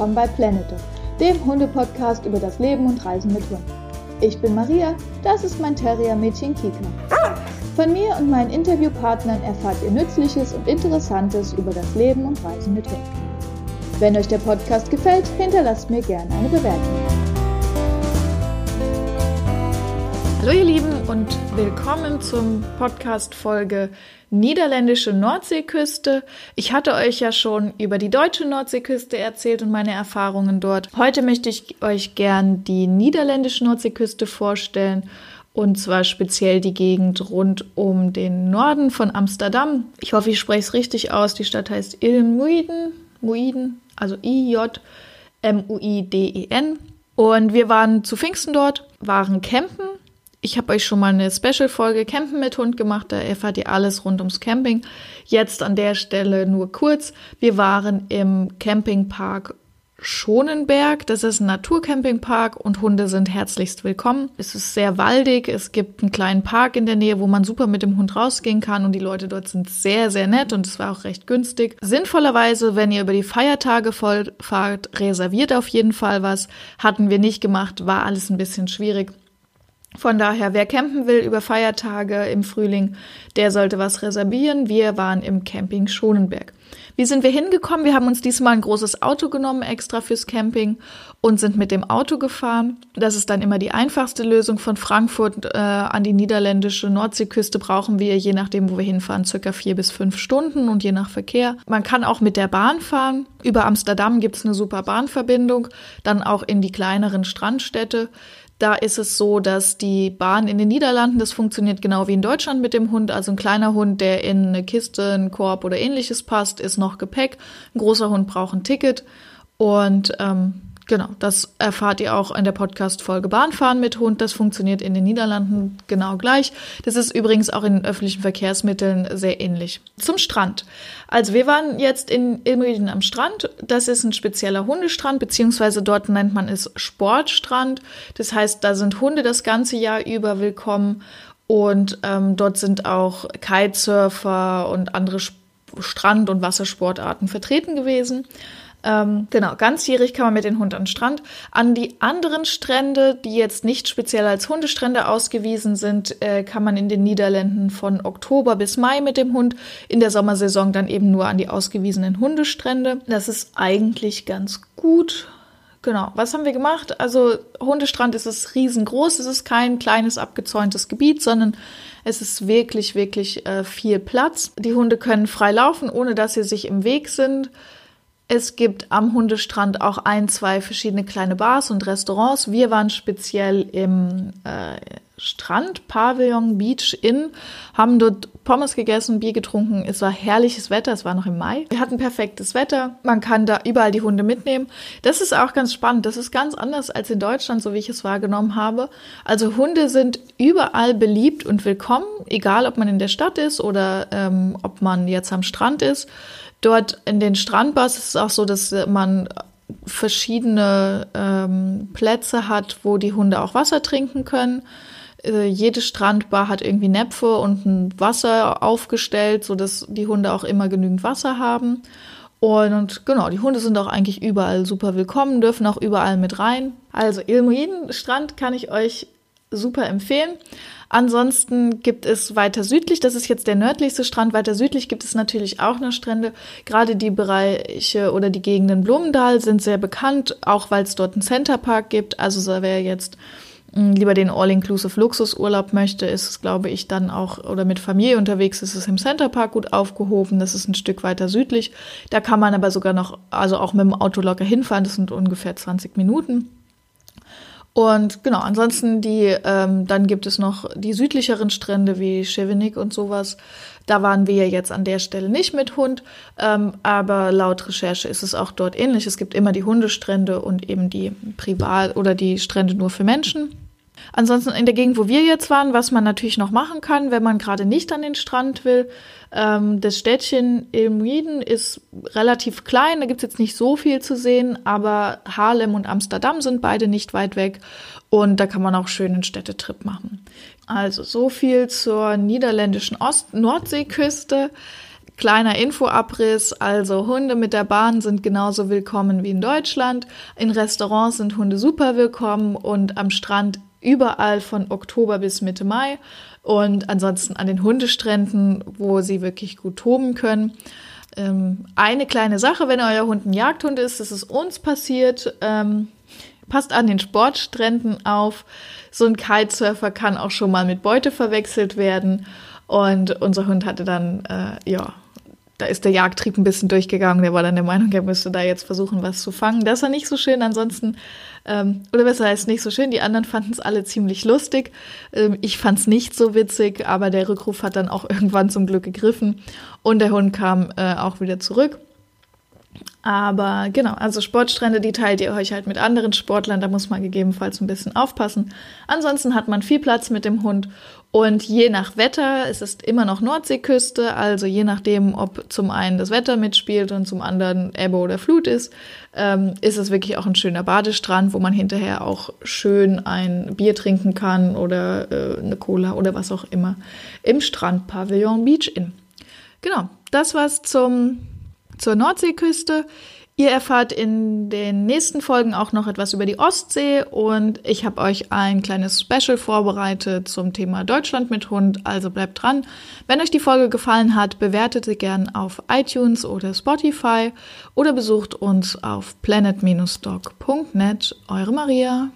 willkommen bei Planeto, dem Hunde-Podcast über das Leben und Reisen mit Hunden. Ich bin Maria, das ist mein Terrier-Mädchen Kika. Von mir und meinen Interviewpartnern erfahrt ihr Nützliches und Interessantes über das Leben und Reisen mit Hunden. Wenn euch der Podcast gefällt, hinterlasst mir gerne eine Bewertung. Hallo ihr Lieben und willkommen zum Podcast Folge niederländische Nordseeküste. Ich hatte euch ja schon über die deutsche Nordseeküste erzählt und meine Erfahrungen dort. Heute möchte ich euch gern die niederländische Nordseeküste vorstellen und zwar speziell die Gegend rund um den Norden von Amsterdam. Ich hoffe, ich spreche es richtig aus. Die Stadt heißt Ilmuiden, Muiden, also I-J-M-U-I-D-E-N. Und wir waren zu Pfingsten dort, waren campen ich habe euch schon mal eine Special-Folge Campen mit Hund gemacht, da erfahrt ihr alles rund ums Camping. Jetzt an der Stelle nur kurz. Wir waren im Campingpark Schonenberg. Das ist ein Naturcampingpark und Hunde sind herzlichst willkommen. Es ist sehr waldig. Es gibt einen kleinen Park in der Nähe, wo man super mit dem Hund rausgehen kann und die Leute dort sind sehr, sehr nett und es war auch recht günstig. Sinnvollerweise, wenn ihr über die Feiertage voll fahrt, reserviert auf jeden Fall was. Hatten wir nicht gemacht, war alles ein bisschen schwierig. Von daher, wer campen will über Feiertage im Frühling, der sollte was reservieren. Wir waren im Camping Schonenberg. Wie sind wir hingekommen? Wir haben uns diesmal ein großes Auto genommen, extra fürs Camping und sind mit dem Auto gefahren. Das ist dann immer die einfachste Lösung. Von Frankfurt äh, an die niederländische Nordseeküste brauchen wir, je nachdem, wo wir hinfahren, circa vier bis fünf Stunden und je nach Verkehr. Man kann auch mit der Bahn fahren. Über Amsterdam gibt es eine super Bahnverbindung, dann auch in die kleineren Strandstädte. Da ist es so, dass die Bahn in den Niederlanden, das funktioniert genau wie in Deutschland mit dem Hund. Also ein kleiner Hund, der in eine Kiste, einen Korb oder ähnliches passt, ist noch Gepäck. Ein großer Hund braucht ein Ticket. Und ähm, Genau, das erfahrt ihr auch in der Podcast-Folge Bahnfahren mit Hund. Das funktioniert in den Niederlanden genau gleich. Das ist übrigens auch in öffentlichen Verkehrsmitteln sehr ähnlich. Zum Strand. Also wir waren jetzt in Ilmriden am Strand. Das ist ein spezieller Hundestrand, beziehungsweise dort nennt man es Sportstrand. Das heißt, da sind Hunde das ganze Jahr über willkommen. Und ähm, dort sind auch Kitesurfer und andere Strand- und Wassersportarten vertreten gewesen. Ähm, genau, ganzjährig kann man mit dem Hund an den Strand. An die anderen Strände, die jetzt nicht speziell als Hundestrände ausgewiesen sind, äh, kann man in den Niederlanden von Oktober bis Mai mit dem Hund. In der Sommersaison dann eben nur an die ausgewiesenen Hundestrände. Das ist eigentlich ganz gut. Genau, was haben wir gemacht? Also Hundestrand ist es riesengroß. Es ist kein kleines abgezäuntes Gebiet, sondern es ist wirklich, wirklich äh, viel Platz. Die Hunde können frei laufen, ohne dass sie sich im Weg sind. Es gibt am Hundestrand auch ein, zwei verschiedene kleine Bars und Restaurants. Wir waren speziell im äh, Strand, Pavillon Beach Inn, haben dort Pommes gegessen, Bier getrunken. Es war herrliches Wetter, es war noch im Mai. Wir hatten perfektes Wetter. Man kann da überall die Hunde mitnehmen. Das ist auch ganz spannend. Das ist ganz anders als in Deutschland, so wie ich es wahrgenommen habe. Also Hunde sind überall beliebt und willkommen, egal ob man in der Stadt ist oder ähm, ob man jetzt am Strand ist. Dort in den Strandbars ist es auch so, dass man verschiedene ähm, Plätze hat, wo die Hunde auch Wasser trinken können. Äh, jede Strandbar hat irgendwie Näpfe und ein Wasser aufgestellt, sodass die Hunde auch immer genügend Wasser haben. Und, und genau, die Hunde sind auch eigentlich überall super willkommen, dürfen auch überall mit rein. Also Ilmuiden Strand kann ich euch super empfehlen. Ansonsten gibt es weiter südlich, das ist jetzt der nördlichste Strand, weiter südlich gibt es natürlich auch noch Strände. Gerade die Bereiche oder die Gegenden Blumendal sind sehr bekannt, auch weil es dort einen Centerpark gibt. Also wer jetzt hm, lieber den All-Inclusive Luxusurlaub möchte, ist es, glaube ich, dann auch, oder mit Familie unterwegs ist es im Centerpark gut aufgehoben. Das ist ein Stück weiter südlich. Da kann man aber sogar noch, also auch mit dem Auto locker hinfahren. Das sind ungefähr 20 Minuten. Und genau, ansonsten die, ähm, dann gibt es noch die südlicheren Strände wie Schevenik und sowas. Da waren wir jetzt an der Stelle nicht mit Hund, ähm, aber laut Recherche ist es auch dort ähnlich. Es gibt immer die Hundestrände und eben die Privat- oder die Strände nur für Menschen. Ansonsten in der Gegend, wo wir jetzt waren, was man natürlich noch machen kann, wenn man gerade nicht an den Strand will, ähm, das Städtchen Ilmuiden ist relativ klein, da gibt's jetzt nicht so viel zu sehen, aber Haarlem und Amsterdam sind beide nicht weit weg und da kann man auch schön einen Städtetrip machen. Also so viel zur niederländischen Ost Nordseeküste. Kleiner Infoabriss, also Hunde mit der Bahn sind genauso willkommen wie in Deutschland. In Restaurants sind Hunde super willkommen und am Strand überall von Oktober bis Mitte Mai und ansonsten an den Hundestränden, wo sie wirklich gut toben können. Ähm, eine kleine Sache, wenn euer Hund ein Jagdhund ist, das ist uns passiert. Ähm, passt an den Sportstränden auf. So ein Kitesurfer kann auch schon mal mit Beute verwechselt werden. Und unser Hund hatte dann, äh, ja, da ist der Jagdtrieb ein bisschen durchgegangen. Der war dann der Meinung, er müsste da jetzt versuchen, was zu fangen. Das war nicht so schön. Ansonsten, ähm, oder besser heißt nicht so schön. Die anderen fanden es alle ziemlich lustig. Ähm, ich fand es nicht so witzig, aber der Rückruf hat dann auch irgendwann zum Glück gegriffen und der Hund kam äh, auch wieder zurück. Aber genau, also Sportstrände, die teilt ihr euch halt mit anderen Sportlern, da muss man gegebenenfalls ein bisschen aufpassen. Ansonsten hat man viel Platz mit dem Hund und je nach Wetter, es ist immer noch Nordseeküste, also je nachdem, ob zum einen das Wetter mitspielt und zum anderen Ebbe oder Flut ist, ähm, ist es wirklich auch ein schöner Badestrand, wo man hinterher auch schön ein Bier trinken kann oder äh, eine Cola oder was auch immer im Strandpavillon Beach Inn. Genau, das war's zum zur Nordseeküste. Ihr erfahrt in den nächsten Folgen auch noch etwas über die Ostsee und ich habe euch ein kleines Special vorbereitet zum Thema Deutschland mit Hund, also bleibt dran. Wenn euch die Folge gefallen hat, bewertet sie gern auf iTunes oder Spotify oder besucht uns auf planet-dog.net. Eure Maria.